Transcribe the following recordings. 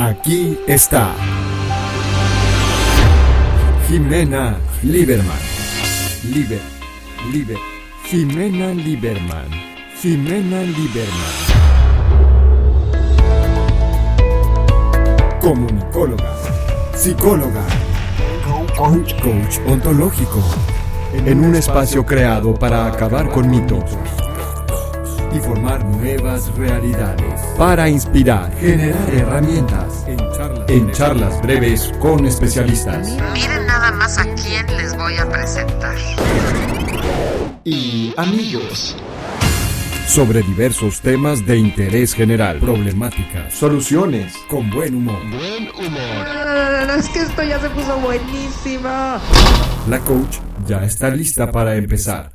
Aquí está. Jimena Lieberman. Liber, Liber. Jimena Lieberman. Jimena Lieberman. Comunicóloga. Psicóloga. Coach, coach ontológico. En un espacio creado para acabar con mitos y formar nuevas realidades. Para inspirar, generar herramientas. En charlas, breves con especialistas. Miren nada más a quién les voy a presentar. Y amigos. Sobre diversos temas de interés general, problemáticas, soluciones, con buen humor. Buen humor. es que esto ya se puso buenísimo. La coach ya está lista para empezar.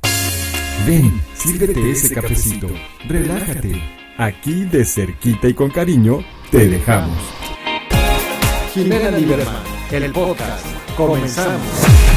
Ven, sírvete ese cafecito, relájate. Aquí de cerquita y con cariño te dejamos. Jimena Lieberman, el podcast. Comenzamos.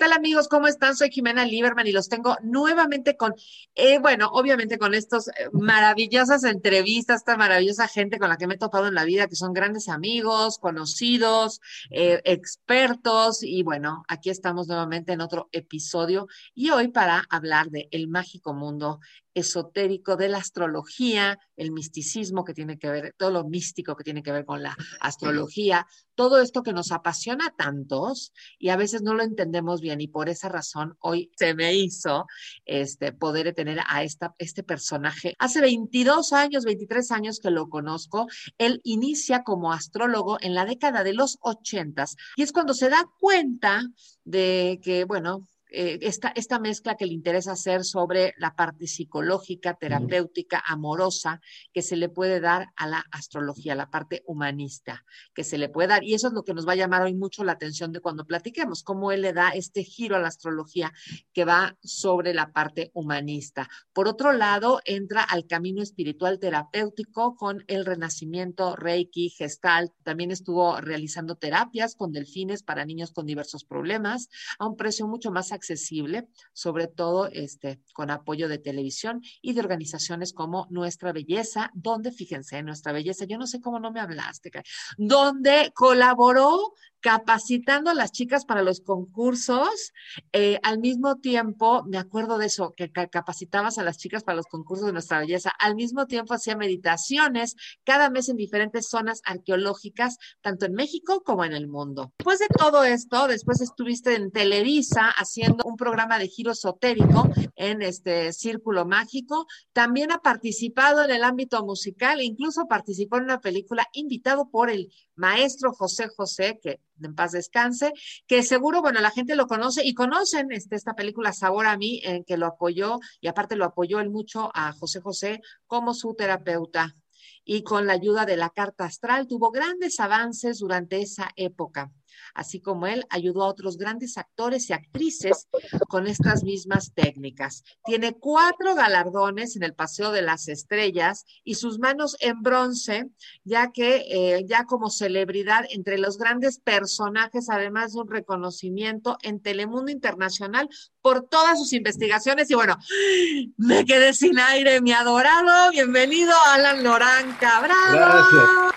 Tal amigos? ¿Cómo están? Soy Jimena Lieberman y los tengo nuevamente con, eh, bueno, obviamente con estas eh, maravillosas entrevistas, esta maravillosa gente con la que me he topado en la vida, que son grandes amigos, conocidos, eh, expertos y bueno, aquí estamos nuevamente en otro episodio y hoy para hablar de El Mágico Mundo esotérico de la astrología, el misticismo que tiene que ver, todo lo místico que tiene que ver con la astrología, todo esto que nos apasiona tantos y a veces no lo entendemos bien y por esa razón hoy se me hizo este, poder tener a esta, este personaje. Hace 22 años, 23 años que lo conozco, él inicia como astrólogo en la década de los 80 y es cuando se da cuenta de que, bueno, eh, esta, esta mezcla que le interesa hacer sobre la parte psicológica, terapéutica, amorosa, que se le puede dar a la astrología, la parte humanista, que se le puede dar. Y eso es lo que nos va a llamar hoy mucho la atención de cuando platiquemos, cómo él le da este giro a la astrología que va sobre la parte humanista. Por otro lado, entra al camino espiritual terapéutico con el renacimiento Reiki, Gestalt. También estuvo realizando terapias con delfines para niños con diversos problemas a un precio mucho más accesible, sobre todo este, con apoyo de televisión y de organizaciones como Nuestra Belleza, donde, fíjense, Nuestra Belleza, yo no sé cómo no me hablaste, donde colaboró capacitando a las chicas para los concursos. Eh, al mismo tiempo, me acuerdo de eso, que capacitabas a las chicas para los concursos de nuestra belleza. Al mismo tiempo hacía meditaciones cada mes en diferentes zonas arqueológicas, tanto en México como en el mundo. Después de todo esto, después estuviste en Televisa haciendo un programa de giro esotérico en este Círculo Mágico. También ha participado en el ámbito musical, incluso participó en una película invitado por el maestro José José, que en paz descanse, que seguro, bueno, la gente lo conoce y conocen este, esta película Sabor a mí, en que lo apoyó y aparte lo apoyó él mucho a José José como su terapeuta. Y con la ayuda de la carta astral tuvo grandes avances durante esa época así como él ayudó a otros grandes actores y actrices con estas mismas técnicas. Tiene cuatro galardones en el Paseo de las Estrellas y sus manos en bronce, ya que eh, ya como celebridad entre los grandes personajes, además de un reconocimiento en Telemundo Internacional por todas sus investigaciones. Y bueno, me quedé sin aire, mi adorado. Bienvenido, Alan Lorán Cabral. Gracias.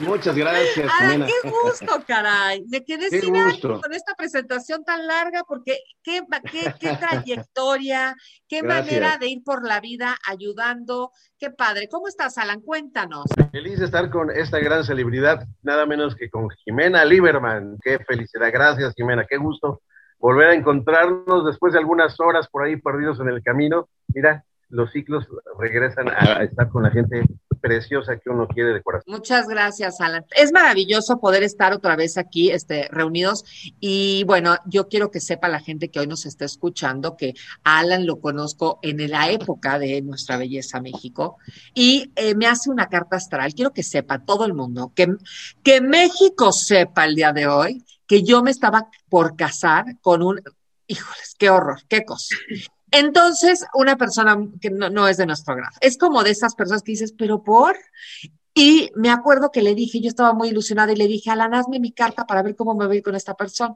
Muchas gracias. Ay, qué gusto, caray. Me quedé sin con esta presentación tan larga porque qué, qué, qué trayectoria, qué manera de ir por la vida ayudando. Qué padre. ¿Cómo estás, Alan? Cuéntanos. Feliz de estar con esta gran celebridad, nada menos que con Jimena Lieberman. Qué felicidad. Gracias, Jimena. Qué gusto volver a encontrarnos después de algunas horas por ahí perdidos en el camino. Mira, los ciclos regresan a estar con la gente preciosa que uno quiere de corazón. Muchas gracias, Alan. Es maravilloso poder estar otra vez aquí este, reunidos y bueno, yo quiero que sepa la gente que hoy nos está escuchando que Alan lo conozco en la época de Nuestra Belleza México y eh, me hace una carta astral. Quiero que sepa todo el mundo, que, que México sepa el día de hoy que yo me estaba por casar con un, híjoles, qué horror, qué cosa. Entonces, una persona que no, es de nuestro grado, es como de esas personas que dices, pero por... Y me acuerdo que le dije, yo estaba muy ilusionada y le dije, Alan, hazme mi carta para ver cómo me voy con esta persona.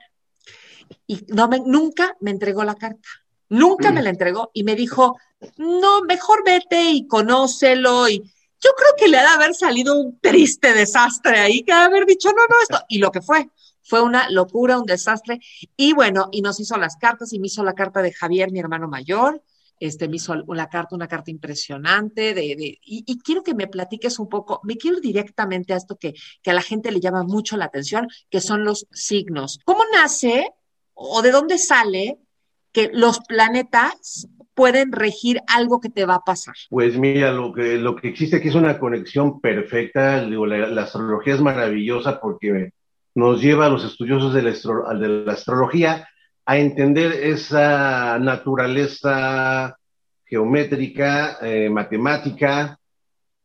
Y no me, nunca me entregó la carta Nunca me la entregó y me dijo, no, mejor vete y conócelo y yo creo que le ha de haber salido un triste desastre ahí, que ha de haber dicho, no, no, esto, y lo que fue, fue una locura, un desastre, y bueno, y nos hizo las cartas y me hizo la carta de Javier, mi hermano mayor, este, me hizo la carta, una carta impresionante, de, de y, quiero que me platiques un poco, me quiero directamente a esto que, que a la gente le llama mucho la atención, que son los signos. ¿Cómo nace o de dónde sale que los planetas pueden regir algo que te va a pasar? Pues mira, lo que, lo que existe aquí es una conexión perfecta. la, astrología es maravillosa porque nos lleva a los estudiosos de la, de la astrología a entender esa naturaleza geométrica, eh, matemática,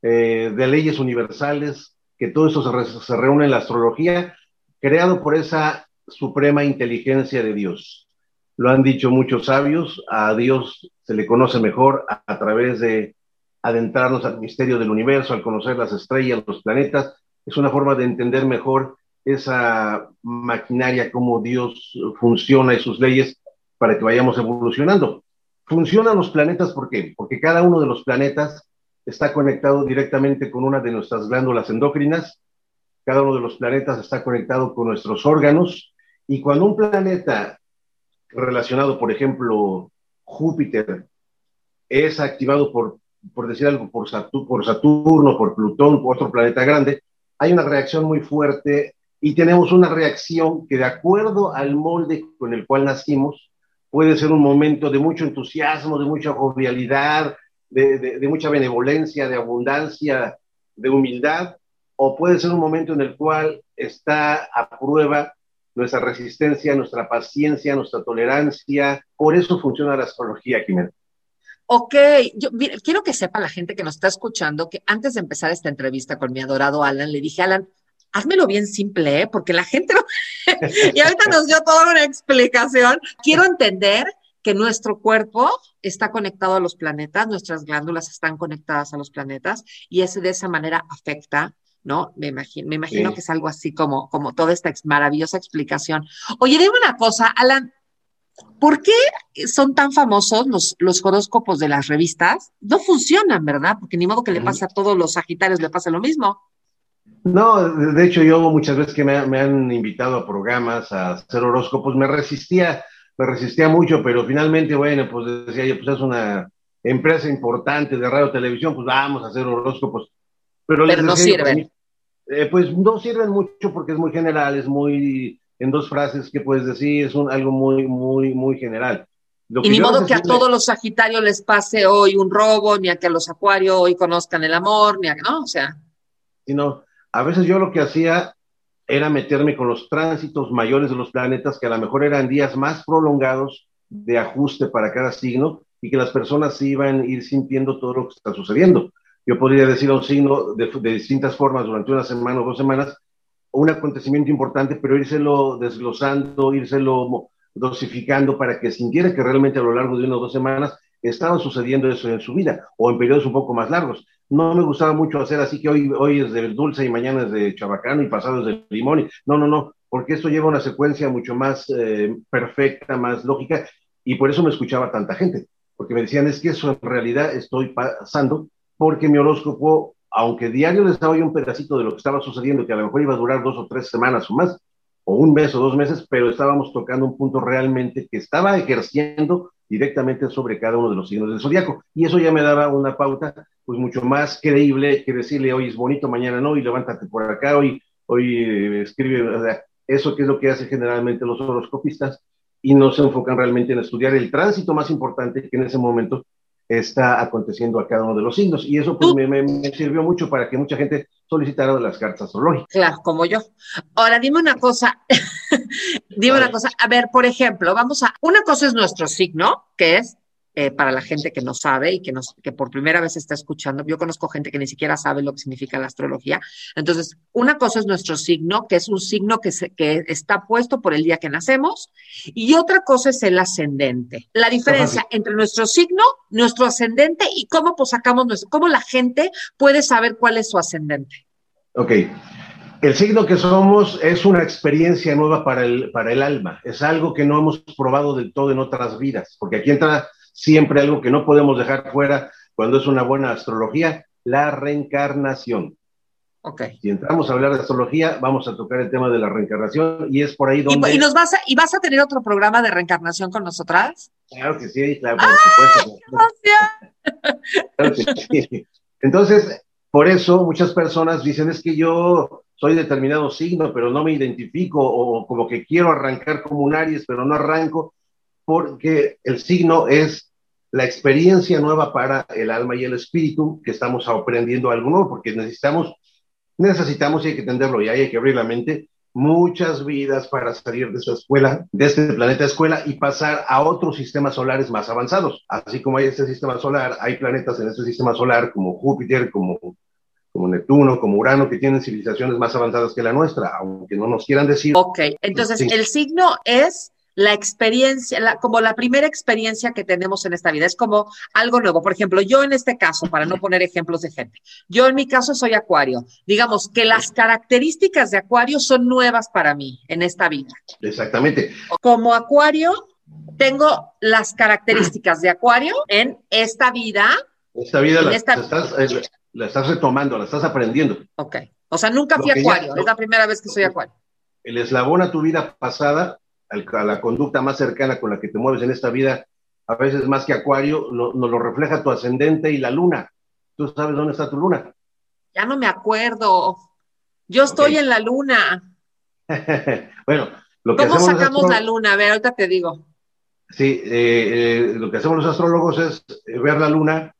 eh, de leyes universales, que todo eso se, reúne en la astrología, creado por esa suprema inteligencia de Dios. Lo han dicho muchos sabios, a Dios se le conoce mejor a través de adentrarnos al misterio del universo, al conocer las estrellas, los planetas, es una forma de entender mejor esa maquinaria, cómo Dios funciona y sus leyes para que vayamos evolucionando. Funcionan los planetas, ¿por qué? Porque cada uno de los planetas está conectado directamente con una de nuestras glándulas endócrinas, cada uno de los planetas está conectado con nuestros órganos, y cuando un planeta relacionado, por ejemplo, Júpiter, es activado por, por decir algo, por, Saturno, por Plutón, por otro planeta grande, hay una reacción muy fuerte y tenemos una reacción que de acuerdo al molde con el cual nacimos, puede ser un momento de mucho entusiasmo, de mucha jovialidad, de, mucha benevolencia, de abundancia, de humildad, o puede ser un momento en el cual está a prueba nuestra resistencia, nuestra paciencia, nuestra tolerancia. Por eso funciona la astrología, Jimena. Ok, quiero que sepa la gente que nos está escuchando que antes de empezar esta entrevista con mi adorado Alan, le dije, Alan, házmelo bien simple, ¿eh? porque la gente no... y ahorita nos dio toda una explicación. Quiero entender que nuestro cuerpo está conectado a los planetas, nuestras glándulas están conectadas a los planetas y ese de esa manera afecta, ¿no? Me imagino, me imagino que es algo así como, como toda esta maravillosa explicación. Oye, dime una cosa, Alan, ¿por qué son tan famosos los, los horóscopos de las revistas? No funcionan, ¿verdad? Porque ni modo que le pase a todos los sagitarios, le pase lo mismo. No, de hecho yo muchas veces que me, han invitado a programas a hacer horóscopos, me resistía, me resistía mucho, pero finalmente, bueno, pues decía yo, pues es una empresa importante de radio televisión, pues vamos a hacer horóscopos. Pero, no sirven. Eh, pues no sirven mucho porque es muy general, es muy, en dos frases que puedes decir, es un, algo muy, muy, muy general. y ni modo que a todos los Sagitarios les pase hoy un robo, ni a que a los Acuarios hoy conozcan el amor, ni a, ¿no? O sea. no a veces yo lo que hacía era meterme con los tránsitos mayores de los planetas, que a lo mejor eran días más prolongados de ajuste para cada signo y que las personas iban a ir sintiendo todo lo que está sucediendo. Yo podría decir a un signo de, distintas formas durante una semana o dos semanas, un acontecimiento importante, pero írselo desglosando, írselo dosificando para que sintiera que realmente a lo largo de una o dos semanas estaba sucediendo eso en su vida o en periodos un poco más largos no me gustaba mucho hacer así que hoy, hoy es de dulce y mañana es de chabacano y pasado es de limón. no, no, no, porque esto lleva una secuencia mucho más eh, perfecta, más lógica, y por eso me escuchaba tanta gente, porque me decían, es que eso en realidad estoy pasando, porque mi horóscopo, aunque diario les daba yo un pedacito de lo que estaba sucediendo, que a lo mejor iba a durar dos o tres semanas o más, o un mes o dos meses, pero estábamos tocando un punto realmente que estaba ejerciendo directamente sobre cada uno de los signos del zodiaco. Y eso ya me daba una pauta pues mucho más creíble que decirle hoy es bonito, mañana no, y levántate por acá, hoy, hoy eh, escribe, eso que es lo que hacen generalmente los horoscopistas y no se enfocan realmente en estudiar el tránsito más importante que en ese momento está aconteciendo a cada uno de los signos. Y eso pues, me, me, sirvió mucho para que mucha gente solicitara las cartas astrológicas. Claro, como yo. Ahora, dime una cosa. dime una cosa. A ver, por ejemplo, vamos a. Una cosa es nuestro signo, que es eh, para la gente que no sabe y que, nos, que por primera vez está escuchando. Yo conozco gente que ni siquiera sabe lo que significa la astrología. Entonces, una cosa es nuestro signo, que es un signo que, se, que está puesto por el día que nacemos, y otra cosa es el ascendente. La diferencia entre nuestro signo, nuestro ascendente y cómo pues, sacamos nuestro, cómo la gente puede saber cuál es su ascendente. Ok. El signo que somos es una experiencia nueva para el, para el alma, es algo que no hemos probado del todo en otras vidas, porque aquí entra siempre algo que no podemos dejar fuera cuando es una buena astrología, la reencarnación. Okay. Si entramos a hablar de astrología, vamos a tocar el tema de la reencarnación y es por ahí donde... ¿Y, nos vas, a, ¿y vas a tener otro programa de reencarnación con nosotras? Claro que sí, claro, por supuesto. Claro que sí. Entonces, por eso muchas personas dicen es que yo soy determinado signo, pero no me identifico, o como que quiero arrancar como un Aries, pero no arranco, porque el signo es la experiencia nueva para el alma y el espíritu, que estamos aprendiendo algo nuevo, porque necesitamos necesitamos y hay que entenderlo y hay que abrir la mente muchas vidas para salir de esa escuela, de este planeta escuela y pasar a otros sistemas solares más avanzados. Así como hay este sistema solar, hay planetas en este sistema solar como Júpiter, como, como Neptuno, como Urano, que tienen civilizaciones más avanzadas que la nuestra, aunque no nos quieran decir. Ok, entonces el signo es la experiencia, como la primera experiencia que tenemos en esta vida. Es como algo nuevo. Por ejemplo, yo en este caso, para no poner ejemplos de gente, yo en mi caso soy acuario. Digamos que las características de acuario son nuevas para mí en esta vida. Exactamente. Como acuario, tengo las características de acuario en esta vida. Esta vida la, Estás, eh, la estás retomando, la estás aprendiendo. Ok. O sea, nunca fui acuario, es la primera vez que soy acuario. El eslabón a tu vida pasada a la conducta más cercana con la que te mueves en esta vida, a veces más que Acuario, nos lo refleja tu ascendente y la luna. ¿Tú sabes dónde está tu luna? Ya no me acuerdo. Yo estoy en la luna. bueno, lo que ¿Cómo sacamos la luna? A ver, ahorita te digo. Sí, eh, eh, lo que hacemos los astrólogos es ver la luna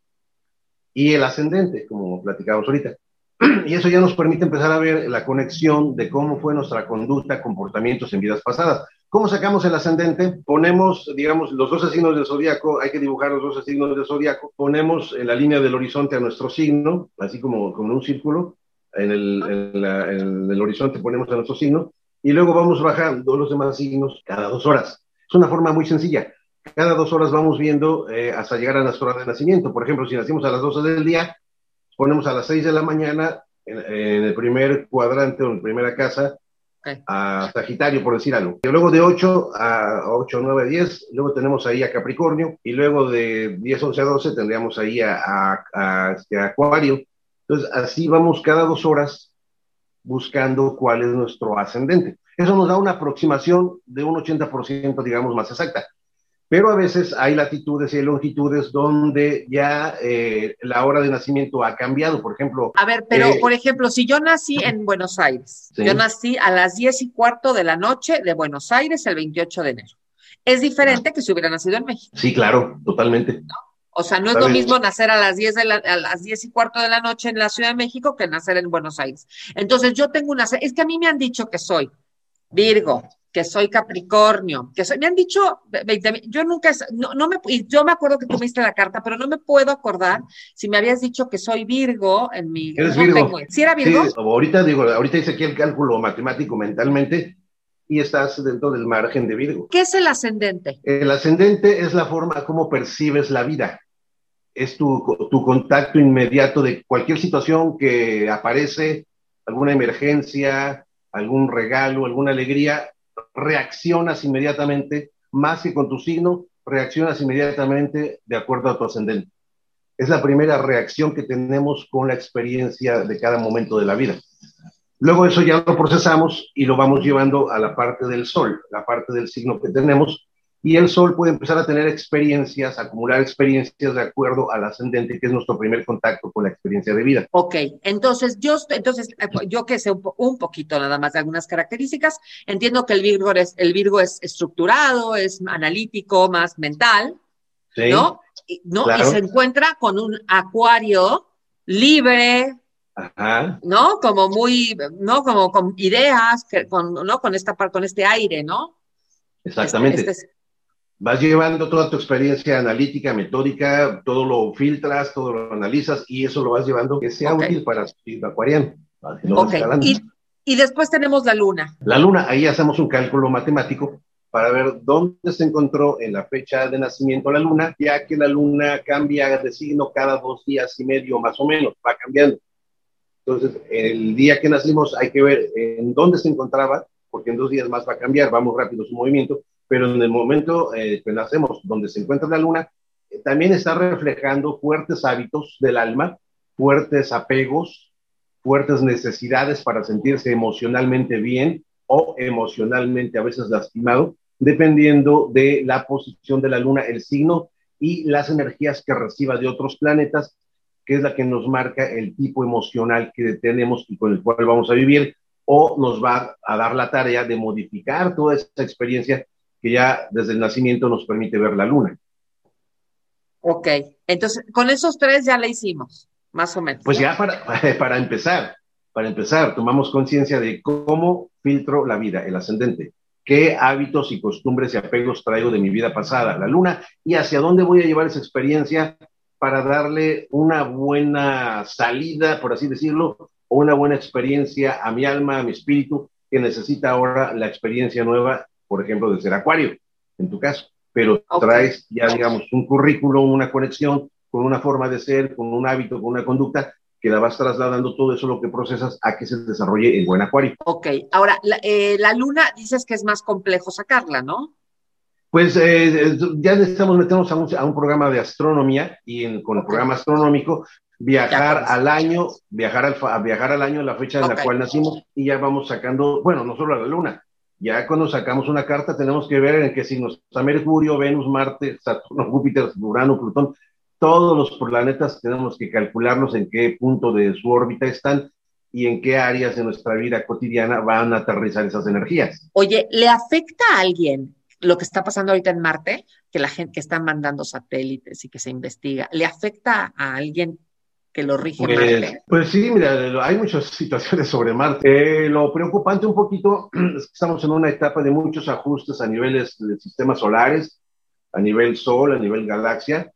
y el ascendente, como platicamos ahorita. Y eso ya nos permite empezar a ver la conexión de cómo fue nuestra conducta, comportamientos en vidas pasadas. ¿Cómo sacamos el ascendente? Ponemos, digamos, los 12 signos del zodiaco, hay que dibujar los 12 signos del zodiaco, ponemos en la línea del horizonte a nuestro signo, así como, como en un círculo, en el, en, el horizonte ponemos a nuestro signo, y luego vamos bajando los demás signos cada dos horas. Es una forma muy sencilla. Cada dos horas vamos viendo eh, hasta llegar a nuestra hora de nacimiento. Por ejemplo, si nacimos a las 12 del día, ponemos a las 6 de la mañana en, en el primer cuadrante o en la primera casa a Sagitario, por decir algo. Y luego de 8 a 8, 9, 10, luego tenemos ahí a Capricornio, y luego de 10, 11 a 12 tendríamos ahí a, a, este, Acuario. Entonces, así vamos cada dos horas buscando cuál es nuestro ascendente. Eso nos da una aproximación de un 80%, digamos, más exacta pero a veces hay latitudes y longitudes donde ya eh, la hora de nacimiento ha cambiado, por ejemplo. A ver, pero eh, por ejemplo, si yo nací en Buenos Aires, yo nací a las diez y cuarto de la noche de Buenos Aires el 28 de enero. Es diferente que si hubiera nacido en México. Sí, claro, totalmente. O sea, no es lo mismo nacer a las 10 de a las diez y cuarto de la noche en la Ciudad de México que nacer en Buenos Aires. Entonces, yo tengo una, es que a mí me han dicho que soy Virgo, que soy Capricornio, que soy, me han dicho 20 yo nunca, no, me, yo me acuerdo que tú me diste la carta, pero no me puedo acordar si me habías dicho que soy Virgo en mi... ¿Eres Virgo? ¿Sí era Virgo? Sí, ahorita digo, ahorita hice aquí el cálculo matemático mentalmente y estás dentro del margen de Virgo. ¿Qué es el ascendente? El ascendente es la forma como percibes la vida. Es tu, tu contacto inmediato de cualquier situación que aparece, alguna emergencia, algún regalo, alguna alegría, reaccionas inmediatamente, más que con tu signo, reaccionas inmediatamente de acuerdo a tu ascendente. Es la primera reacción que tenemos con la experiencia de cada momento de la vida. Luego eso ya lo procesamos y lo vamos llevando a la parte del sol, la parte del signo que tenemos, y el Sol puede empezar a tener experiencias, acumular experiencias de acuerdo al ascendente, que es nuestro primer contacto con la experiencia de vida. Ok, entonces yo, entonces, eh, yo que sé un, poquito nada más de algunas características, entiendo que el Virgo es, el Virgo es estructurado, es analítico, más mental, ¿no? Y, ¿no? y se encuentra con un acuario libre, Ajá. ¿no? Como muy, ¿no? Como con ideas, con, ¿no? Con esta con este aire, ¿no? Exactamente. Este, este vas llevando toda tu experiencia analítica, metódica, todo lo filtras, todo lo analizas y eso lo vas llevando que sea útil para tu acuariano. Y, y, después tenemos la luna. La luna, ahí hacemos un cálculo matemático para ver dónde se encontró en la fecha de nacimiento la luna, ya que la luna cambia de signo cada dos días y medio más o menos, va cambiando. Entonces, el día que nacimos hay que ver en dónde se encontraba, porque en dos días más va a cambiar, vamos rápido su movimiento, pero en el momento eh, que nacemos, donde se encuentra la luna, eh, también está reflejando fuertes hábitos del alma, fuertes apegos, fuertes necesidades para sentirse emocionalmente bien o emocionalmente a veces lastimado, dependiendo de la posición de la luna, el signo y las energías que reciba de otros planetas, que es la que nos marca el tipo emocional que tenemos y con el cual vamos a vivir, o nos va a dar la tarea de modificar toda esa experiencia que ya desde el nacimiento nos permite ver la luna. Ok, entonces con esos tres ya la hicimos, más o menos. Pues ya para, para empezar, para empezar, tomamos conciencia de cómo filtro la vida, el ascendente, qué hábitos y costumbres y apegos traigo de mi vida pasada, la luna, y hacia dónde voy a llevar esa experiencia para darle una buena salida, por así decirlo, o una buena experiencia a mi alma, a mi espíritu, que necesita ahora la experiencia nueva, por ejemplo, de ser acuario, en tu caso. Pero traes ya, digamos, un currículo, una conexión con una forma de ser, con un hábito, con una conducta que la vas trasladando todo eso lo que procesas a que se desarrolle en buen acuario. Ok, ahora, la, eh, la luna dices que es más complejo sacarla, ¿no? Pues eh, ya estamos meternos a un, a un, programa de astronomía y en, con el programa astronómico viajar al año, viajar al, viajar al año, la fecha en la cual nacimos y ya vamos sacando, bueno, no solo a la luna, ya cuando sacamos una carta tenemos que ver en qué signos está Mercurio, Venus, Marte, Saturno, Júpiter, Urano, Plutón, todos los planetas tenemos que calcularlos en qué punto de su órbita están y en qué áreas de nuestra vida cotidiana van a aterrizar esas energías. Oye, ¿le afecta a alguien lo que está pasando ahorita en Marte, que la gente que está mandando satélites y que se investiga, ¿le afecta a alguien que lo rige pues, Marte? Pues sí, mira, hay muchas situaciones sobre Marte. Eh, lo preocupante un poquito es que estamos en una etapa de muchos ajustes a niveles de sistemas solares, a nivel Sol, a nivel galaxia,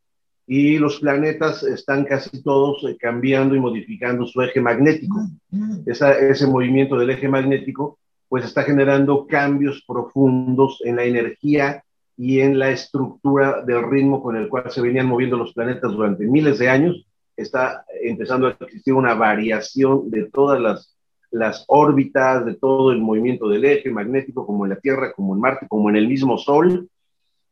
y los planetas están casi todos eh, cambiando y modificando su eje magnético. Esa, ese movimiento del eje magnético pues está generando cambios profundos en la energía y en la estructura del ritmo con el cual se venían moviendo los planetas durante miles de años. Está empezando a existir una variación de todas las, las órbitas, de todo el movimiento del eje magnético, como en la Tierra, como en Marte, como en el mismo Sol,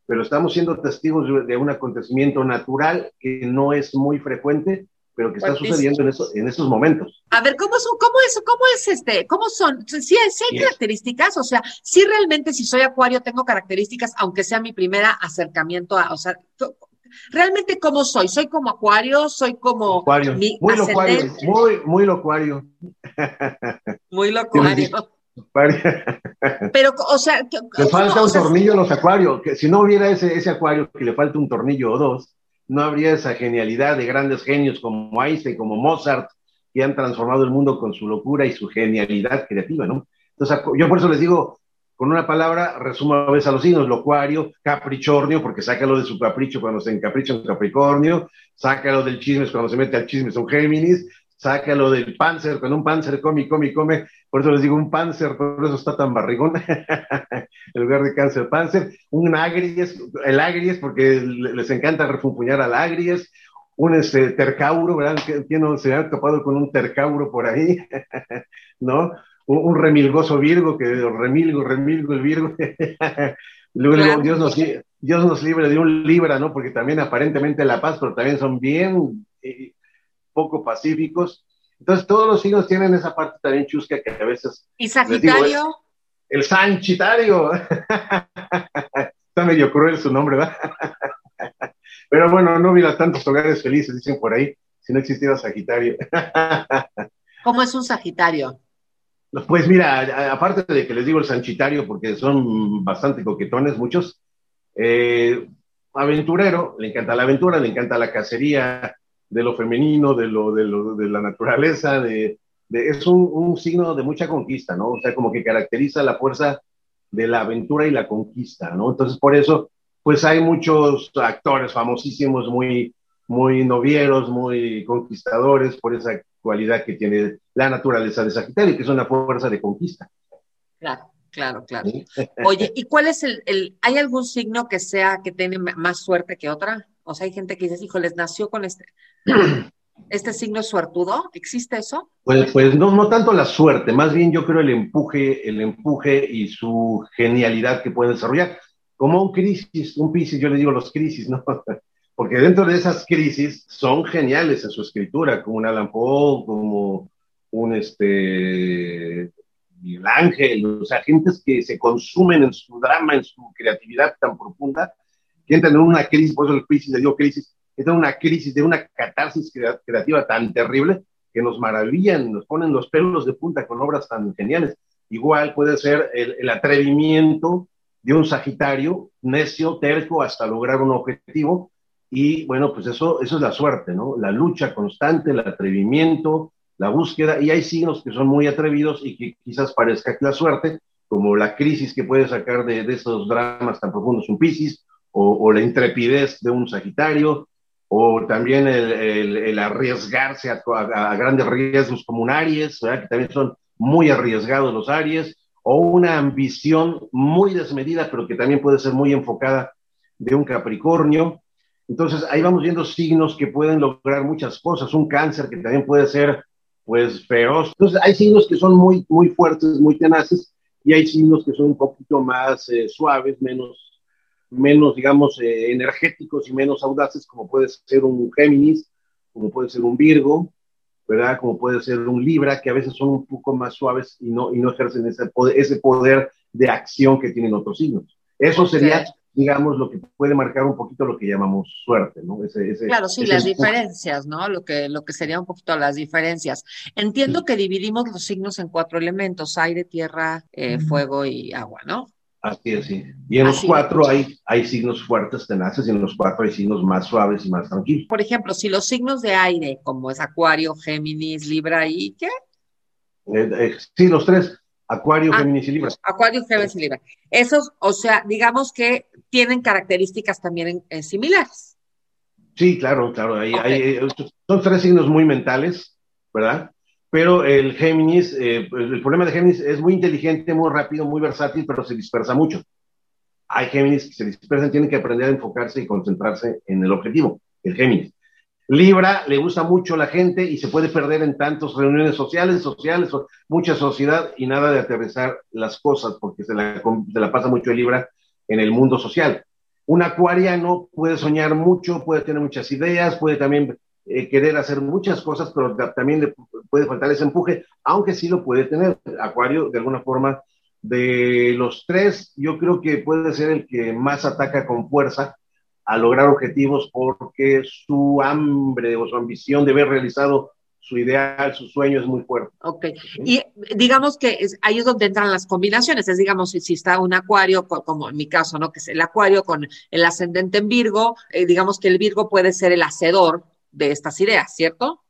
pero estamos siendo testigos de un acontecimiento natural que no es muy frecuente, pero que está sucediendo en, eso, en estos momentos. A ver, ¿cómo, son, cómo, es, ¿cómo es este? ¿Cómo son? ¿Sí, hay características? O sea, sí realmente si soy acuario tengo características, aunque sea mi primera acercamiento a, o sea, realmente cómo soy? ¿Soy como acuario? ¿Soy como acuario. Mi muy locuario, muy, muy locuario. Muy locuario. Pero, o sea, le falta un tornillo a los acuarios. Que si no hubiera ese, ese acuario que le falta un tornillo o dos, no habría esa genialidad de grandes genios como Einstein, como Mozart, que han transformado el mundo con su locura y su genialidad creativa, ¿no? Entonces, yo por eso les digo, con una palabra, resumo a veces a los signos, locuario, caprichornio, porque sácalo de su capricho cuando se encapricha en Capricornio, sácalo del chisme cuando se mete al chisme son Géminis, sácalo del panzer, cuando un panzer come come come, por eso les digo un panzer, por eso está tan barrigón, en lugar de cáncer, panzer, un agries, el agries, porque les encanta refunfuñar al agries, un este, tercauro, ¿verdad? Que, se ha topado con un tercauro por ahí, ¿no? Un, remilgoso Virgo, que remilgo, remilgo el Virgo. Luego Dios, nos, Dios nos libre de un Libra, ¿no? Porque también aparentemente la paz, pero también son bien eh, poco pacíficos. Entonces, todos los signos tienen esa parte también chusca que a veces. ¿Y Sagitario? el Sanchitario. Está medio cruel su nombre, ¿verdad? Pero bueno, no hubiera tantos hogares felices, dicen por ahí, si no existiera Sagitario. ¿Cómo es un Sagitario? Pues mira, aparte de que les digo el Sanchitario, porque son bastante coquetones muchos, eh, aventurero, le encanta la aventura, le encanta la cacería, de lo femenino, de, lo, de, la naturaleza, es un, un, signo de mucha conquista, ¿no? O sea, como que caracteriza la fuerza de la aventura y la conquista, ¿no? Entonces, por eso, pues hay muchos actores famosísimos, muy, muy novieros, muy conquistadores, por esa cualidad que tiene la naturaleza de Sagitario, que es una fuerza de conquista. Claro, claro, claro. Oye, ¿y cuál es el, el, hay algún signo que sea, que tiene más suerte que otra? O sea, hay gente que dice, les nació con este. este signo suertudo? ¿Existe eso? Pues, pues no, no tanto la suerte, más bien yo creo el empuje, el empuje y su genialidad que pueden desarrollar. Como un crisis, un crisis, yo le digo los crisis, ¿no? Porque dentro de esas crisis son geniales en su escritura, como un Alan Poe, como un este Ángel, o sea, gentes que se consumen en su drama, en su creatividad tan profunda, que entran en una crisis, por eso el crisis, le digo crisis, entran en una crisis de una catarsis creativa tan terrible que nos maravillan, nos ponen los pelos de punta con obras tan geniales. Igual puede ser el, el atrevimiento de un Sagitario, necio, terco, hasta lograr un objetivo. Y bueno, pues eso, eso es la suerte, ¿no? La lucha constante, el atrevimiento, la búsqueda, y hay signos que son muy atrevidos y que quizás parezca que la suerte, como la crisis que puede sacar de, de esos dramas tan profundos un Piscis, o, la intrepidez de un Sagitario, o también el, el, arriesgarse a, grandes riesgos como un Aries, que también son muy arriesgados los Aries, o una ambición muy desmedida, pero que también puede ser muy enfocada de un Capricornio. Entonces ahí vamos viendo signos que pueden lograr muchas cosas, un cáncer que también puede ser pues feroz. Entonces hay signos que son muy, muy fuertes, muy tenaces, y hay signos que son un poquito más eh, suaves, menos, menos, digamos, eh, energéticos y menos audaces, como puede ser un Géminis, como puede ser un Virgo, ¿verdad? Como puede ser un Libra, que a veces son un poco más suaves y no, y no ejercen ese poder, ese poder de acción que tienen otros signos. Eso sería digamos, lo que puede marcar un poquito lo que llamamos suerte, ¿no? Ese, ese, claro, sí, ese las diferencias, ¿no? Lo que, lo que sería un poquito las diferencias. Entiendo sí. que dividimos los signos en cuatro elementos, aire, tierra, eh, fuego y agua, ¿no? Así es, sí. Y en Así los cuatro hay, hay signos fuertes, tenaces, y en los cuatro hay signos más suaves y más tranquilos. Por ejemplo, si los signos de aire, como es Acuario, Géminis, Libra y ¿qué? Eh, eh, sí, los tres. Acuario, ah, Géminis y Libra. Acuario, Géminis y Libra. Esos, o sea, digamos que tienen características también eh, similares. Sí, claro, claro. Hay, okay. hay, eh, son tres signos muy mentales, ¿verdad? Pero el Géminis, eh, el problema de Géminis es muy inteligente, muy rápido, muy versátil, pero se dispersa mucho. Hay Géminis que se dispersan, tienen que aprender a enfocarse y concentrarse en el objetivo, el Géminis. Libra le gusta mucho la gente y se puede perder en tantas reuniones sociales, sociales, mucha sociedad y nada de aterrizar las cosas porque se la, pasa mucho el Libra en el mundo social. Un acuariano puede soñar mucho, puede tener muchas ideas, puede también eh, querer hacer muchas cosas, pero también le puede faltar ese empuje, aunque sí lo puede tener. Acuario, de alguna forma, de los tres, yo creo que puede ser el que más ataca con fuerza a lograr objetivos porque su hambre o su ambición de ver realizado su ideal, su sueño es muy fuerte. Ok, y digamos que es, ahí es donde entran las combinaciones, es digamos si, está un acuario, como en mi caso, ¿no? Que es el acuario con el ascendente en Virgo, eh, digamos que el Virgo puede ser el hacedor de estas ideas, ¿cierto?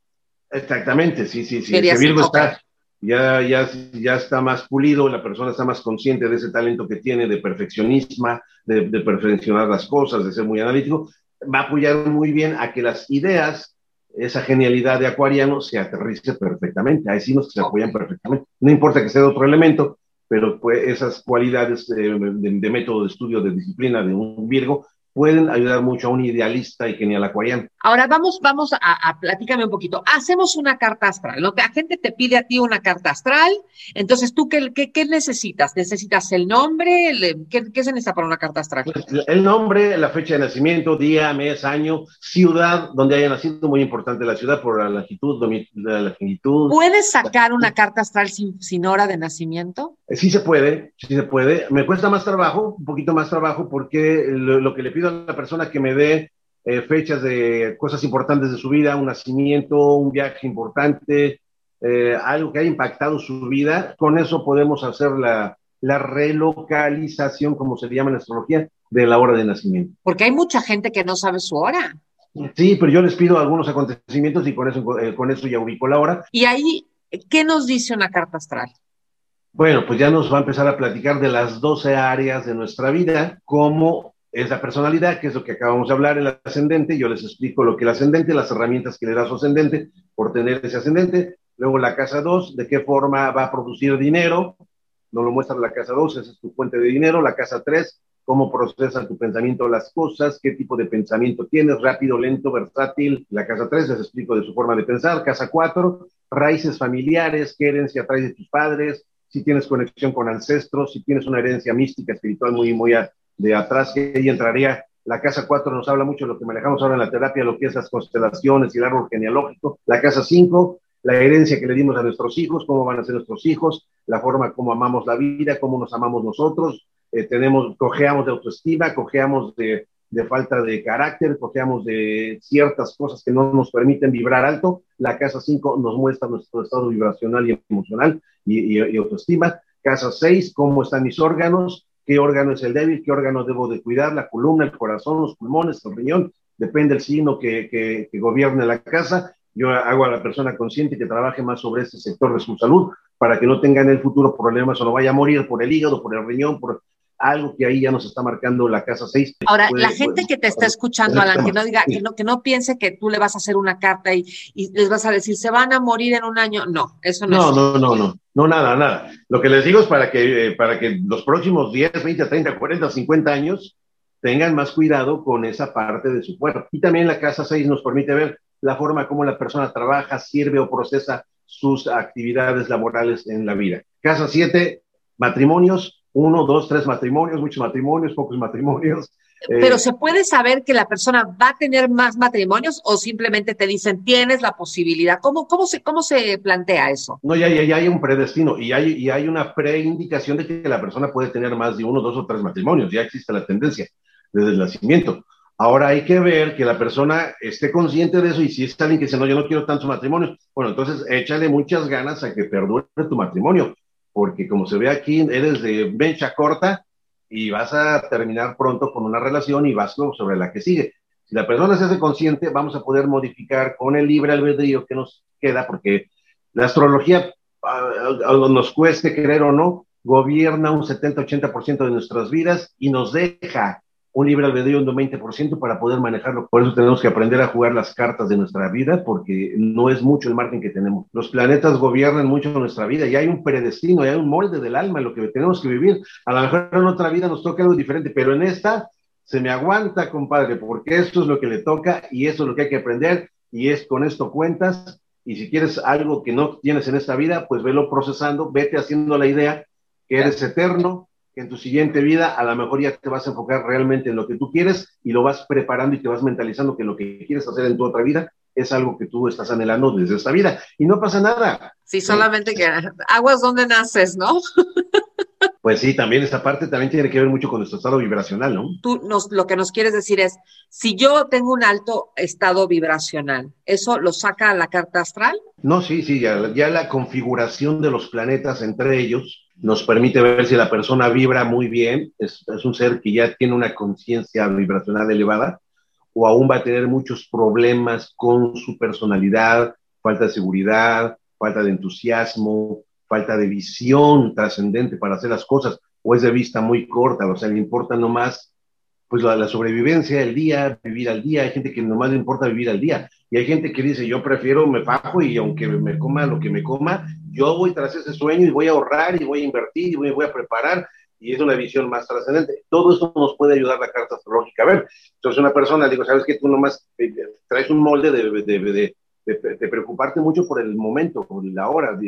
Exactamente, sí, sí, sí. El Virgo okay. está, ya, ya, ya está más pulido, la persona está más consciente de ese talento que tiene de perfeccionismo, de, perfeccionar las cosas, de ser muy analítico, va a apoyar muy bien a que las ideas esa genialidad de acuariano se aterrice perfectamente. Hay signos que se apoyan perfectamente. No importa que sea de otro elemento, pero pues esas cualidades de, de, de, método de estudio, de disciplina de un Virgo, pueden ayudar mucho a un idealista y genial acuariano. Ahora vamos, vamos a, a platícame un poquito. Hacemos una carta astral, ¿no? La gente te pide a ti una carta astral, entonces tú, ¿qué, qué, qué necesitas? ¿Necesitas el nombre? El, ¿qué, ¿qué, se necesita para una carta astral? Pues el nombre, la fecha de nacimiento, día, mes, año, ciudad donde haya nacido, muy importante la ciudad por la longitud, la longitud. ¿Puedes sacar una carta astral sin, sin hora de nacimiento? Sí se puede, sí se puede. Me cuesta más trabajo, un poquito más trabajo, porque lo, lo que le pido a la persona que me dé eh, fechas de cosas importantes de su vida, un nacimiento, un viaje importante, eh, algo que haya impactado su vida, con eso podemos hacer la, la relocalización, como se llama en astrología, de la hora de nacimiento. Porque hay mucha gente que no sabe su hora. Sí, pero yo les pido algunos acontecimientos y con eso, eh, con eso ya ubico la hora. Y ahí, ¿qué nos dice una carta astral? Bueno, pues ya nos va a empezar a platicar de las 12 áreas de nuestra vida, cómo es la personalidad, que es lo que acabamos de hablar, el ascendente. Yo les explico lo que el ascendente, las herramientas que le da su ascendente por tener ese ascendente. Luego la casa 2, de qué forma va a producir dinero. No lo muestra la casa 2, esa es tu fuente de dinero. La casa 3, cómo procesa tu pensamiento las cosas, qué tipo de pensamiento tienes, rápido, lento, versátil. La casa 3 les explico de su forma de pensar. Casa 4, raíces familiares, qué herencia traes de tus padres, si tienes conexión con ancestros, si tienes una herencia mística, espiritual muy, muy de atrás, que ahí entraría. La casa 4 nos habla mucho de lo que manejamos ahora en la terapia, lo que es las constelaciones y el árbol genealógico. La casa 5, la herencia que le dimos a nuestros hijos, cómo van a ser nuestros hijos, la forma como amamos la vida, cómo nos amamos nosotros, eh, tenemos, cojeamos de autoestima, cojeamos de, falta de carácter, cojeamos de ciertas cosas que no nos permiten vibrar alto. La casa 5 nos muestra nuestro estado vibracional y emocional y, y, autoestima. Casa 6, cómo están mis órganos, qué órgano es el débil, qué órgano debo de cuidar, la columna, el corazón, los pulmones, el riñón, depende del signo que, que, gobierne la casa. Yo hago a la persona consciente que trabaje más sobre este sector de su salud para que no tenga en el futuro problemas o no vaya a morir por el hígado, por el riñón, por algo que ahí ya nos está marcando la casa 6. Ahora, la gente que te está escuchando, Alan, que no diga, que no, que no piense que tú le vas a hacer una carta y, y, les vas a decir, se van a morir en un año. No, eso no, no es. No, no, no, no, nada, nada. Lo que les digo es para que, eh, para que los próximos 10, 20, 30, 40, 50 años tengan más cuidado con esa parte de su cuerpo. Y también la casa 6 nos permite ver la forma como la persona trabaja, sirve o procesa sus actividades laborales en la vida. Casa 7, matrimonios, uno, dos, tres matrimonios, muchos matrimonios, pocos matrimonios. Pero eh, ¿se puede saber que la persona va a tener más matrimonios o simplemente te dicen tienes la posibilidad? ¿Cómo, cómo, se, cómo se plantea eso? No, ya, ya, ya hay un predestino y hay, y hay una preindicación de que la persona puede tener más de uno, dos o tres matrimonios. Ya existe la tendencia desde el nacimiento. Ahora hay que ver que la persona esté consciente de eso y si es alguien que dice, no, yo no quiero tanto matrimonio, bueno, entonces échale muchas ganas a que perdure tu matrimonio, porque como se ve aquí, eres de mecha corta y vas a terminar pronto con una relación y vas sobre la que sigue. Si la persona se hace consciente, vamos a poder modificar con el libre albedrío que nos queda, porque la astrología, nos cueste creer o no, gobierna un 70-80% de nuestras vidas y nos deja un libre albedrío de un 20% para poder manejarlo. Por eso tenemos que aprender a jugar las cartas de nuestra vida, porque no es mucho el margen que tenemos. Los planetas gobiernan mucho nuestra vida y hay un predestino, y hay un molde del alma en lo que tenemos que vivir. A lo mejor en otra vida nos toca algo diferente, pero en esta se me aguanta, compadre, porque esto es lo que le toca y eso es lo que hay que aprender y es con esto cuentas. Y si quieres algo que no tienes en esta vida, pues velo procesando, vete haciendo la idea que eres eterno, que en tu siguiente vida a lo mejor ya te vas a enfocar realmente en lo que tú quieres y lo vas preparando y te vas mentalizando que lo que quieres hacer en tu otra vida es algo que tú estás anhelando desde esta vida. Y no pasa nada. Sí, solamente que aguas donde naces, ¿no? Pues sí, también esta parte también tiene que ver mucho con nuestro estado vibracional, ¿no? Tú nos, lo que nos quieres decir es, si yo tengo un alto estado vibracional, ¿eso lo saca la carta astral? No, sí, sí, ya, ya la configuración de los planetas entre ellos nos permite ver si la persona vibra muy bien, es, un ser que ya tiene una conciencia vibracional elevada, o aún va a tener muchos problemas con su personalidad, falta de seguridad, falta de entusiasmo, falta de visión trascendente para hacer las cosas, o es de vista muy corta, o sea, le importa nomás pues la, sobrevivencia, el día, vivir al día, hay gente que nomás le importa vivir al día, y hay gente que dice, yo prefiero, me bajo y aunque me coma lo que me coma, yo voy tras ese sueño y voy a ahorrar y voy a invertir y voy, a preparar y es una visión más trascendente. Todo eso nos puede ayudar la carta astrológica a ver. Entonces una persona, digo, sabes que tú nomás traes un molde de, de, de, de, preocuparte mucho por el momento, por la hora,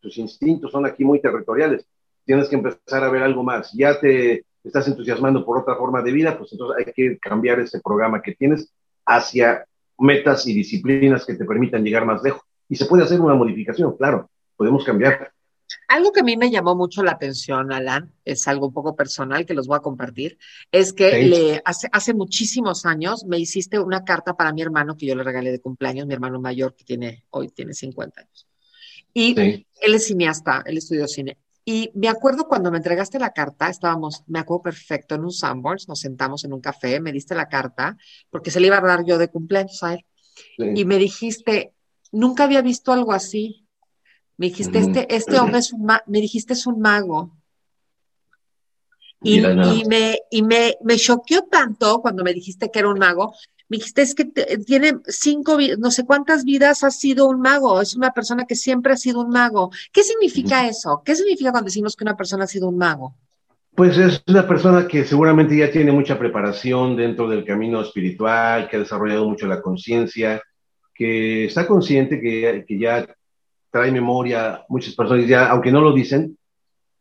tus instintos son aquí muy territoriales. Tienes que empezar a ver algo más. Ya te estás entusiasmando por otra forma de vida, pues entonces hay que cambiar ese programa que tienes hacia metas y disciplinas que te permitan llegar más lejos. Y se puede hacer una modificación, claro podemos cambiar. Algo que a mí me llamó mucho la atención, Alan, es algo un poco personal que los voy a compartir, es que le, hace, hace muchísimos años me hiciste una carta para mi hermano que yo le regalé de cumpleaños, mi hermano mayor que tiene, hoy tiene 50 años. Y él es cineasta, él estudió cine. Y me acuerdo cuando me entregaste la carta, estábamos, me acuerdo perfecto, en un Sanborns, nos sentamos en un café, me diste la carta, porque se le iba a dar yo de cumpleaños a él. Y me dijiste, nunca había visto algo así. Me dijiste, este, este hombre es un me dijiste es un mago. Y, y, me, y me, me choqueó tanto cuando me dijiste que era un mago. Me dijiste, es que tiene cinco, no sé cuántas vidas ha sido un mago. Es una persona que siempre ha sido un mago. ¿Qué significa eso? ¿Qué significa cuando decimos que una persona ha sido un mago? Pues es una persona que seguramente ya tiene mucha preparación dentro del camino espiritual, que ha desarrollado mucho la conciencia, que está consciente que, que, ya trae memoria, muchas personas ya, aunque no lo dicen,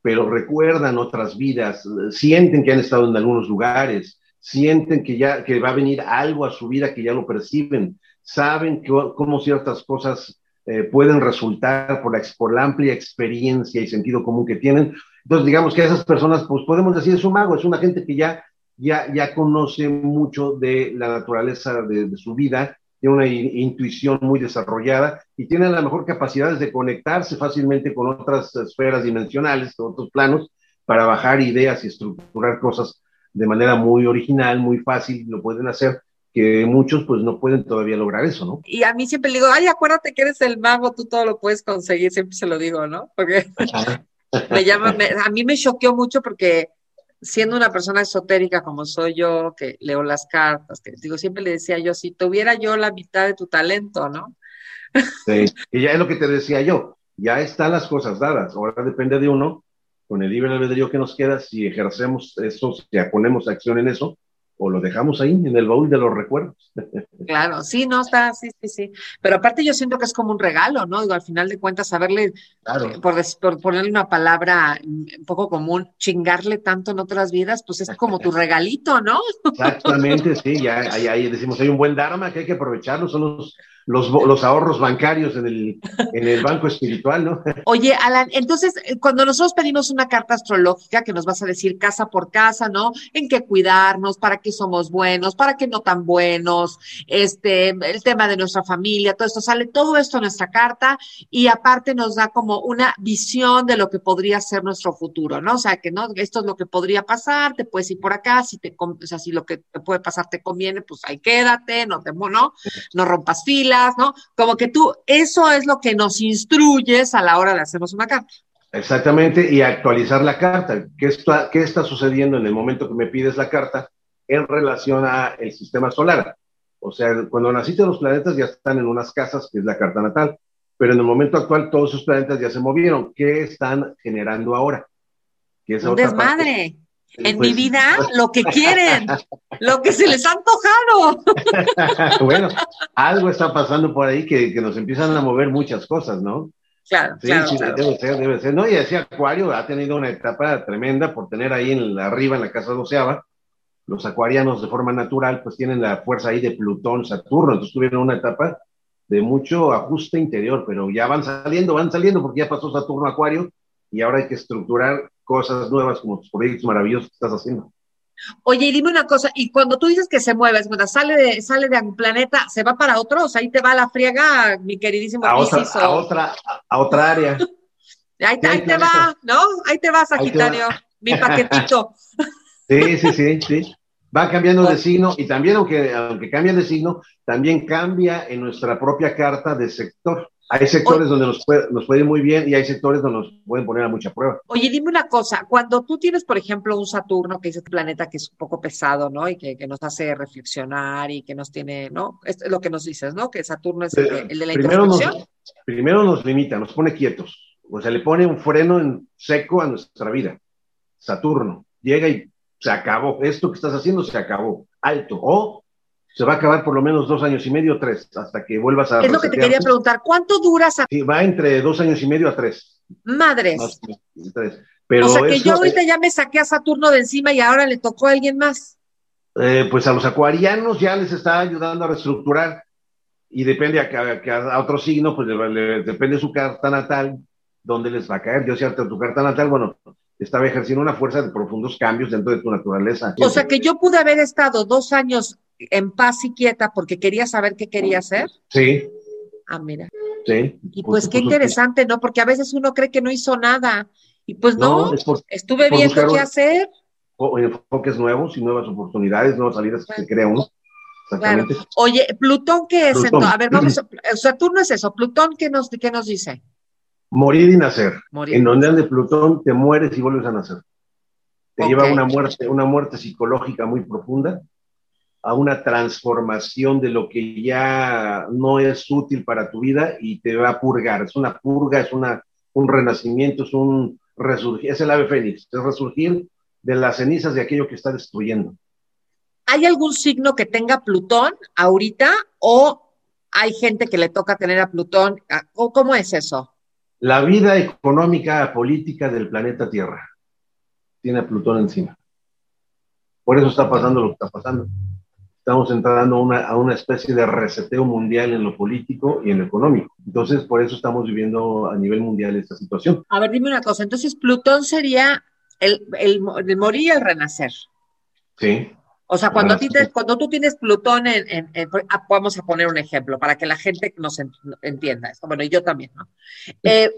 pero recuerdan otras vidas, sienten que han estado en algunos lugares, sienten que ya que va a venir algo a su vida que ya lo perciben, saben cómo ciertas cosas eh, pueden resultar por la, amplia experiencia y sentido común que tienen. Entonces, digamos que esas personas, pues podemos decir, es un mago, es una gente que ya, ya, ya conoce mucho de la naturaleza de su vida, tiene una intuición muy desarrollada y tiene la mejor capacidad de conectarse fácilmente con otras esferas dimensionales, con otros planos, para bajar ideas y estructurar cosas de manera muy original, muy fácil, lo pueden hacer, que muchos pues no pueden todavía lograr eso, ¿no? Y a mí siempre le digo, ay, acuérdate que eres el mago, tú todo lo puedes conseguir, siempre se lo digo, ¿no? Porque me llama, a mí me choqueó mucho porque siendo una persona esotérica como soy yo, que leo las cartas, que digo, siempre le decía yo, si tuviera yo la mitad de tu talento, ¿no? Sí, y ya es lo que te decía yo, ya están las cosas dadas, ahora depende de uno con el libre albedrío que nos queda, si ejercemos eso, si ponemos acción en eso, o lo dejamos ahí en el baúl de los recuerdos. Claro, sí, no está, sí, sí, sí. Pero aparte yo siento que es como un regalo, ¿no? Digo, al final de cuentas, saberle, eh, por, por, ponerle una palabra un poco común, chingarle tanto en otras vidas, pues es como tu regalito, ¿no? Exactamente, sí, ya ahí, decimos, hay un buen Dharma que hay que aprovecharlo, son los los, ahorros bancarios en el, en el banco espiritual, ¿no? Oye, Alan, entonces, eh, cuando nosotros pedimos una carta astrológica que nos vas a decir casa por casa, ¿no? En qué cuidarnos, para qué somos buenos, para qué no tan buenos, este, el tema de nuestra familia, todo esto, sale todo esto en nuestra carta y aparte nos da como una visión de lo que podría ser nuestro futuro, ¿no? O sea, que no, esto es lo que podría pasar, te puedes ir por acá, si te, o sea, si lo que te puede pasar te conviene, pues ahí quédate, no te, no, no rompas ¿no? Como que tú, eso es lo que nos instruyes a la hora de hacernos una carta. Exactamente, y actualizar la carta. ¿Qué está, ¿Qué está sucediendo en el momento que me pides la carta en relación al sistema solar? O sea, cuando naciste los planetas ya están en unas casas, que es la carta natal, pero en el momento actual todos esos planetas ya se movieron. ¿Qué están generando ahora? ¿Qué es Un desmadre. En mi pues, vida, lo que quieren, lo que se les ha antojado. bueno, algo está pasando por ahí que, nos empiezan a mover muchas cosas, ¿no? Claro, sí, claro, sí, debe ser, debe ser. No, y ese Acuario ha tenido una etapa tremenda por tener ahí en arriba, en la casa doceava, los acuarianos de forma natural, pues tienen la fuerza ahí de Plutón, Saturno, entonces tuvieron una etapa de mucho ajuste interior, pero ya van saliendo, van saliendo, porque ya pasó Saturno Acuario, y ahora hay que estructurar cosas nuevas como tus proyectos maravillosos que estás haciendo. Oye, y dime una cosa, y cuando tú dices que se mueve, cuando sale de, sale de un planeta, ¿se va para otro? O sea, ahí te va la friega, mi queridísimo a otra, a otra, a otra área. ahí, te va, ¿no? Ahí te va, Sagitario, mi paquetito. Sí, sí, sí, sí. Va cambiando de signo y también, aunque, aunque cambia de signo, también cambia en nuestra propia carta de sector. Hay sectores donde nos puede, nos puede ir muy bien y hay sectores donde nos pueden poner a mucha prueba. Oye, dime una cosa, cuando tú tienes, por ejemplo, un Saturno, que es el planeta que es un poco pesado, ¿no? Y que, nos hace reflexionar y que nos tiene, ¿no? Es lo que nos dices, ¿no? Que Saturno es el, de la primero primero nos limita, nos pone quietos. O sea, le pone un freno en seco a nuestra vida. Saturno llega y se acabó. Esto que estás haciendo se acabó. Alto. O se va a acabar por lo menos dos años y medio, tres, hasta que vuelvas a. Es lo que te quería preguntar. ¿Cuánto dura Sí, va entre dos años y medio a tres. Madres. Pero o sea que yo ahorita ya me saqué a Saturno de encima y ahora le tocó a alguien más. Eh, pues a los acuarianos ya les está ayudando a reestructurar y depende a, a, otro signo, pues depende de su carta natal, dónde les va a caer. Yo cierto, tu carta natal, bueno, estaba ejerciendo una fuerza de profundos cambios dentro de tu naturaleza. O sea que yo pude haber estado dos años en paz y quieta porque quería saber qué quería hacer. Sí. Ah, mira. Sí. Y pues qué interesante, ¿no? Porque a veces uno cree que no hizo nada. Y pues no, estuve viendo qué hacer. Enfoques nuevos y nuevas oportunidades, nuevas salidas que se crea uno. Exactamente. Oye, Plutón, ¿qué es? A ver, vamos, Saturno es eso. Plutón, ¿qué nos, qué nos dice? Morir y nacer. En donde de Plutón te mueres y vuelves a nacer. Te lleva a una muerte, una muerte psicológica muy profunda a una transformación de lo que ya no es útil para tu vida y te va a purgar. Es una purga, es una, un renacimiento, es un resurgir, es el ave fénix, es resurgir de las cenizas de aquello que está destruyendo. ¿Hay algún signo que tenga Plutón ahorita o hay gente que le toca tener a Plutón? ¿Cómo es eso? La vida económica, política del planeta Tierra tiene a Plutón encima. Por eso está pasando lo que está pasando. Estamos entrando a una, a una especie de reseteo mundial en lo político y en lo económico. Entonces, por eso estamos viviendo a nivel mundial esta situación. A ver, dime una cosa. Entonces, Plutón sería el, el, el morir y el renacer. Sí. O sea, cuando, ti te, cuando tú tienes Plutón en, en, ah, vamos a poner un ejemplo para que la gente nos entienda esto. Bueno, y yo también, ¿no? Eh,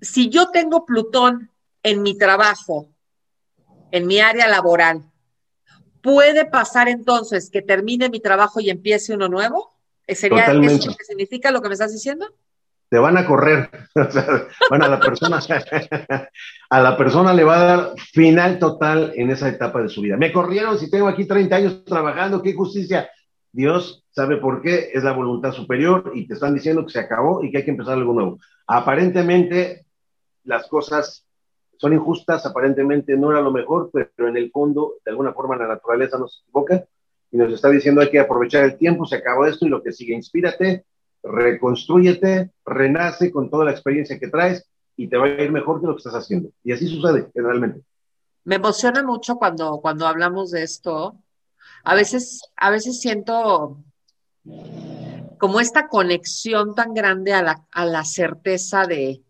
si yo tengo Plutón en mi trabajo, en mi área laboral, ¿puede pasar entonces que termine mi trabajo y empiece uno nuevo? ¿Sería eso lo que significa lo que me estás diciendo? te van a correr. bueno, a la persona, a la persona le va a dar final total en esa etapa de su vida. Me corrieron si tengo aquí 30 años trabajando, qué justicia. Dios sabe por qué, es la voluntad superior y te están diciendo que se acabó y que hay que empezar algo nuevo. Aparentemente las cosas son injustas, aparentemente no era lo mejor, pero en el fondo, de alguna forma, la naturaleza nos equivoca y nos está diciendo hay que aprovechar el tiempo, se acabó esto y lo que sigue, inspírate, reconstruyete, renace con toda la experiencia que traes y te va a ir mejor que lo que estás haciendo. Y así sucede generalmente. Me emociona mucho cuando, cuando hablamos de esto. A veces, a veces siento como esta conexión tan grande a la, a la certeza de,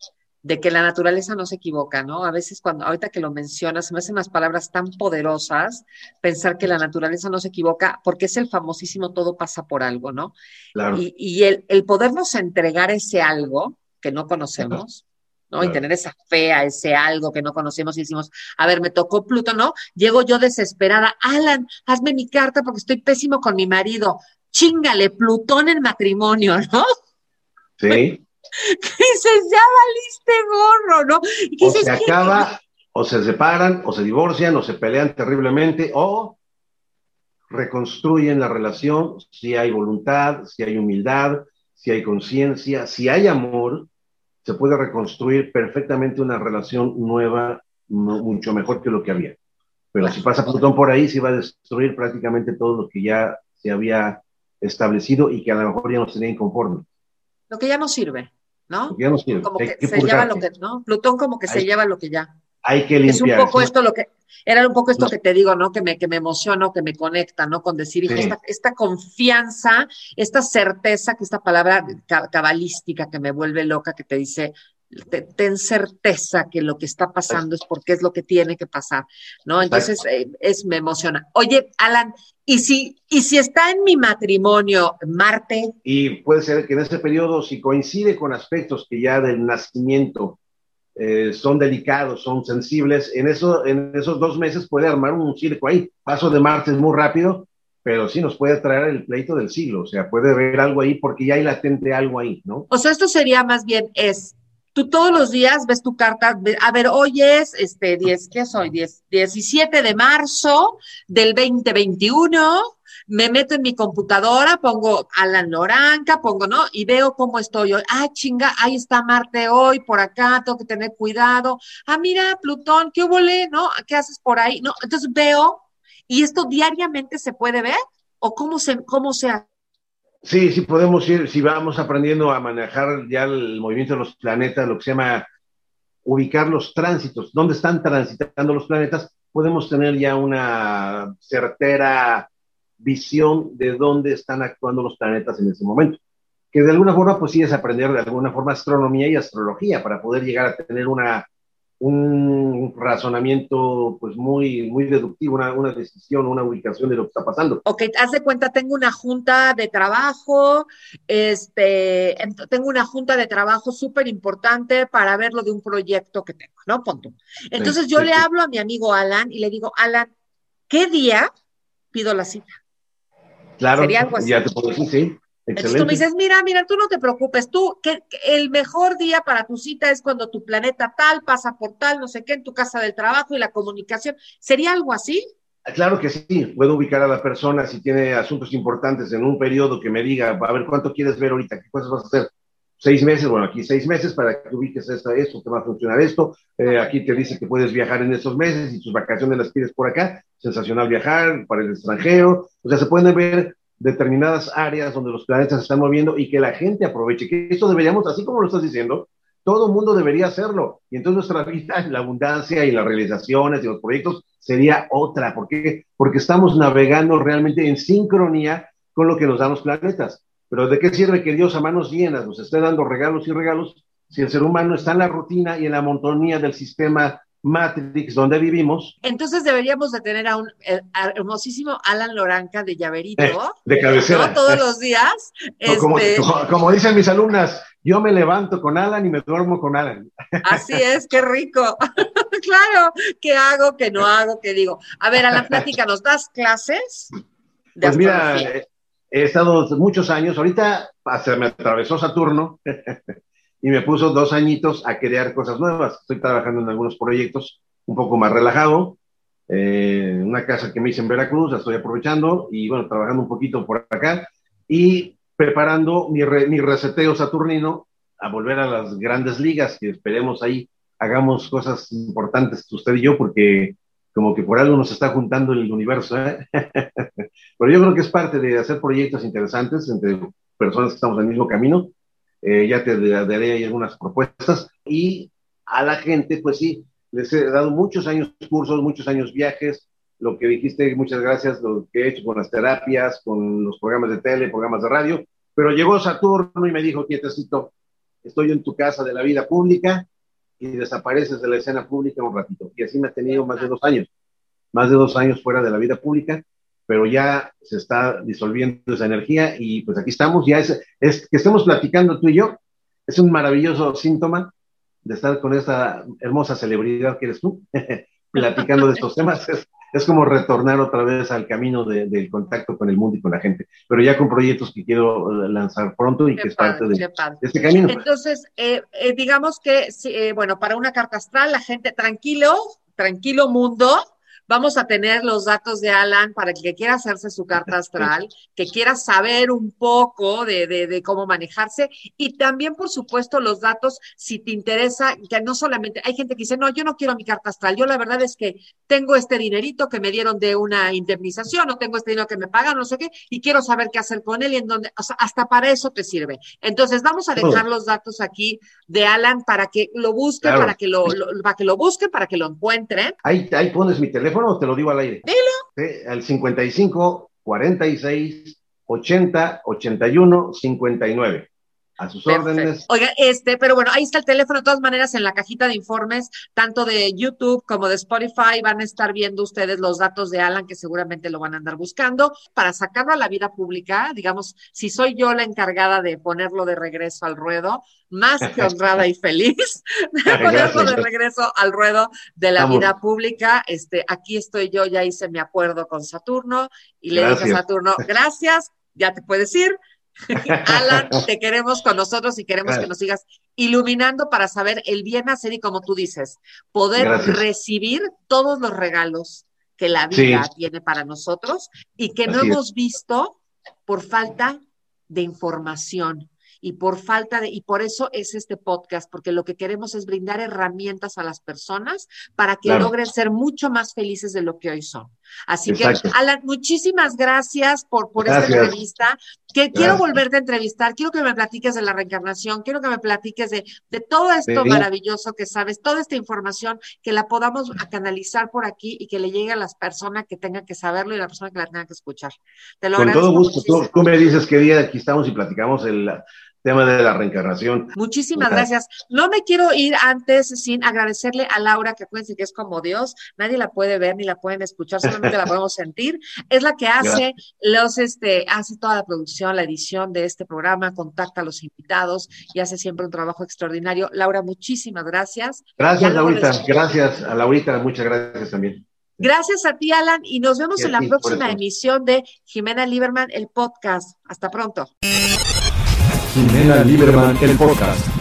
de que la naturaleza no se equivoca, ¿no? A veces cuando, ahorita que lo mencionas, se me hacen unas palabras tan poderosas, pensar que la naturaleza no se equivoca, porque es el famosísimo todo pasa por algo, ¿no? Claro. Y, y el, el, podernos entregar ese algo que no conocemos, ¿no? Claro. Y tener esa fe a ese algo que no conocemos y decimos, a ver, me tocó Pluto, ¿no? Llego yo desesperada, Alan, hazme mi carta porque estoy pésimo con mi marido, chingale, Plutón en matrimonio, ¿no? Sí. dices, ya valiste gorro, ¿no? Y o se acaba, o se separan, o se divorcian, o se pelean terriblemente, o reconstruyen la relación si hay voluntad, si hay humildad, si hay conciencia, si hay amor, se puede reconstruir perfectamente una relación nueva, mucho mejor que lo que había. Pero si pasa Plutón por ahí, se va a destruir prácticamente todo lo que ya se había establecido y que a lo mejor ya no tenía inconforme. Lo que ya no sirve. ¿No? No. Como que, que se lleva lo que, ¿no? Plutón como que hay, se lleva lo que ya. Hay que limpiar. Es un poco esto lo que, era un poco esto no. que te digo, ¿no? Que me, que me emociona, que me conecta, ¿no? Con decir, sí. esta, esta, confianza, esta certeza, que esta palabra cabalística que me vuelve loca, que te dice, ten certeza que lo que está pasando es porque es lo que tiene que pasar, ¿no? Entonces, eh, es, me emociona. Oye, Alan, ¿y si, ¿y si está en mi matrimonio Marte? Y puede ser que en ese periodo, si coincide con aspectos que ya del nacimiento eh, son delicados, son sensibles, en, eso, en esos dos meses puede armar un circo ahí. Paso de Marte es muy rápido, pero sí nos puede traer el pleito del siglo, o sea, puede haber algo ahí porque ya hay latente algo ahí, ¿no? O sea, esto sería más bien, es tú todos los días ves tu carta, a ver, hoy es este 10, ¿qué soy? 10, 17 de marzo del 2021, me meto en mi computadora, pongo Alan Loranca, pongo, ¿no? Y veo cómo estoy hoy. Ah, chinga, ahí está Marte hoy, por acá, tengo que tener cuidado. Ah, mira, Plutón, ¿qué hubo, no? ¿Qué haces por ahí? No, entonces veo, y esto diariamente se puede ver, o cómo se, cómo se hace. Sí, sí podemos ir, si vamos aprendiendo a manejar ya el movimiento de los planetas, lo que se llama ubicar los tránsitos, dónde están transitando los planetas, podemos tener ya una certera visión de dónde están actuando los planetas en ese momento. Que de alguna forma, pues sí es aprender de alguna forma astronomía y astrología para poder llegar a tener una un razonamiento pues muy, muy deductivo, una, una, decisión, una ubicación de lo que está pasando. Ok, haz de cuenta, tengo una junta de trabajo, este, tengo una junta de trabajo súper importante para ver lo de un proyecto que tengo, ¿no? Punto. Entonces sí, yo sí, le hablo a mi amigo Alan y le digo, Alan, ¿qué día pido la cita? Claro, Sería algo así. ya te puedo decir, sí. Excelente. Entonces tú me dices, mira, mira, tú no te preocupes, tú, que, que, el mejor día para tu cita es cuando tu planeta tal pasa por tal, no sé qué, en tu casa del trabajo y la comunicación. ¿Sería algo así? Claro que sí, puedo ubicar a la persona si tiene asuntos importantes en un periodo que me diga, a ver, ¿cuánto quieres ver ahorita? ¿Qué cosas vas a hacer? seis meses, bueno, aquí seis meses para que ubiques esto, esto, te va a funcionar esto, eh, aquí te dice que puedes viajar en esos meses y tus vacaciones las pides por acá, sensacional viajar para el extranjero, o sea, se pueden ver determinadas áreas donde los planetas se están moviendo y que la gente aproveche, que esto deberíamos, así como lo estás diciendo, todo mundo debería hacerlo. Y entonces nuestra vida, la abundancia y las realizaciones y los proyectos sería otra. ¿Por qué? Porque estamos navegando realmente en sincronía con lo que nos dan los planetas. Pero ¿de qué sirve que Dios a manos llenas nos esté dando regalos y regalos si el ser humano está en la rutina y en la montonía del sistema Matrix donde vivimos. Entonces deberíamos de tener a un eh, hermosísimo Alan Loranca de llaverito. Eh, de cabecera. Todos los días. como, este como, dicen mis alumnas, yo me levanto con Alan y me duermo con Alan. Así es, qué rico. claro, ¿qué hago, qué no hago, qué digo? A ver, Alan, plática, ¿nos das clases? pues mira, he estado muchos años, ahorita se me atravesó Saturno y me puso dos añitos a crear cosas nuevas. Estoy trabajando en algunos proyectos un poco más relajado. Eh, una casa que me hice en Veracruz, la estoy aprovechando y bueno, trabajando un poquito por acá y preparando mi, mi reseteo saturnino a volver a las grandes ligas, que esperemos ahí hagamos cosas importantes usted y yo, porque como que por algo nos está juntando el universo. ¿eh? Pero yo creo que es parte de hacer proyectos interesantes entre personas que estamos en el mismo camino eh, ya te daré ahí algunas propuestas. Y a la gente, pues sí, les he dado muchos años cursos, muchos años viajes, lo que dijiste, muchas gracias, lo que he hecho con las terapias, con los programas de tele, programas de radio, pero llegó Saturno y me dijo, quietecito, estoy en tu casa de la vida pública y desapareces de la escena pública un ratito. Y así me ha tenido más de dos años, más de dos años fuera de la vida pública pero ya se está disolviendo esa energía y pues aquí estamos, ya es, es que estemos platicando tú y yo, es un maravilloso síntoma de estar con esta hermosa celebridad que eres tú, platicando de estos temas. Es, es, como retornar otra vez al camino de, del contacto con el mundo y con la gente, pero ya con proyectos que quiero lanzar pronto y que es parte de, este camino. Entonces, eh, eh, digamos que, eh, bueno, para una carta astral, la gente tranquilo, tranquilo mundo, Vamos a tener los datos de Alan para el que quiera hacerse su carta astral, que quiera saber un poco de, de, cómo manejarse y también, por supuesto, los datos, si te interesa, que no solamente, hay gente que dice, no, yo no quiero mi carta astral, yo la verdad es que tengo este dinerito que me dieron de una indemnización, o tengo este dinero que me pagan, no sé qué, y quiero saber qué hacer con él y en dónde, o sea, hasta para eso te sirve. Entonces, vamos a dejar los datos aquí de Alan para que lo busquen, para que lo, para que lo busquen, para que lo encuentren. Ahí, ahí pones mi teléfono o te lo digo al aire? Dilo. Al 55 46 80 81 59. A sus órdenes. Oiga, este, pero bueno, ahí está el teléfono. De todas maneras, en la cajita de informes, tanto de YouTube como de Spotify, van a estar viendo ustedes los datos de Alan, que seguramente lo van a andar buscando, para sacarlo a la vida pública. Digamos, si soy yo la encargada de ponerlo de regreso al ruedo, más que honrada y feliz de ponerlo de regreso al ruedo de la vida pública. Este, aquí estoy yo, ya hice mi acuerdo con Saturno y le dije a Saturno, gracias, ya te puedes ir Alan, te queremos con nosotros y queremos que nos sigas iluminando para saber el bien hacer y como tú dices, poder recibir todos los regalos que la vida tiene para nosotros y que no hemos visto por falta de información y por falta de, y por eso es este podcast, porque lo que queremos es brindar herramientas a las personas para que logren ser mucho más felices de lo que hoy son. Así que, Alan, muchísimas gracias por, por esta entrevista. Que quiero volverte a entrevistar, quiero que me platiques de la reencarnación, quiero que me platiques de, de todo esto maravilloso que sabes, toda esta información, que la podamos canalizar por aquí y que le llegue a las personas que tengan que saberlo y a la persona que la tenga que escuchar. Te lo Con todo gusto, tú, me dices qué día aquí estamos y platicamos el, tema de la reencarnación. Muchísimas gracias. No me quiero ir antes sin agradecerle a Laura, que acuérdense que es como Dios, nadie la puede ver ni la pueden escuchar, solamente la podemos sentir. Es la que hace los, este, hace toda la producción, la edición de este programa, contacta a los invitados y hace siempre un trabajo extraordinario. Laura, muchísimas gracias. Gracias, Laurita. Gracias a Laurita, muchas gracias también. Gracias a ti, Alan, y nos vemos en la próxima emisión de Jimena Lieberman, el podcast. Hasta pronto. Jimena Lieberman, el podcast.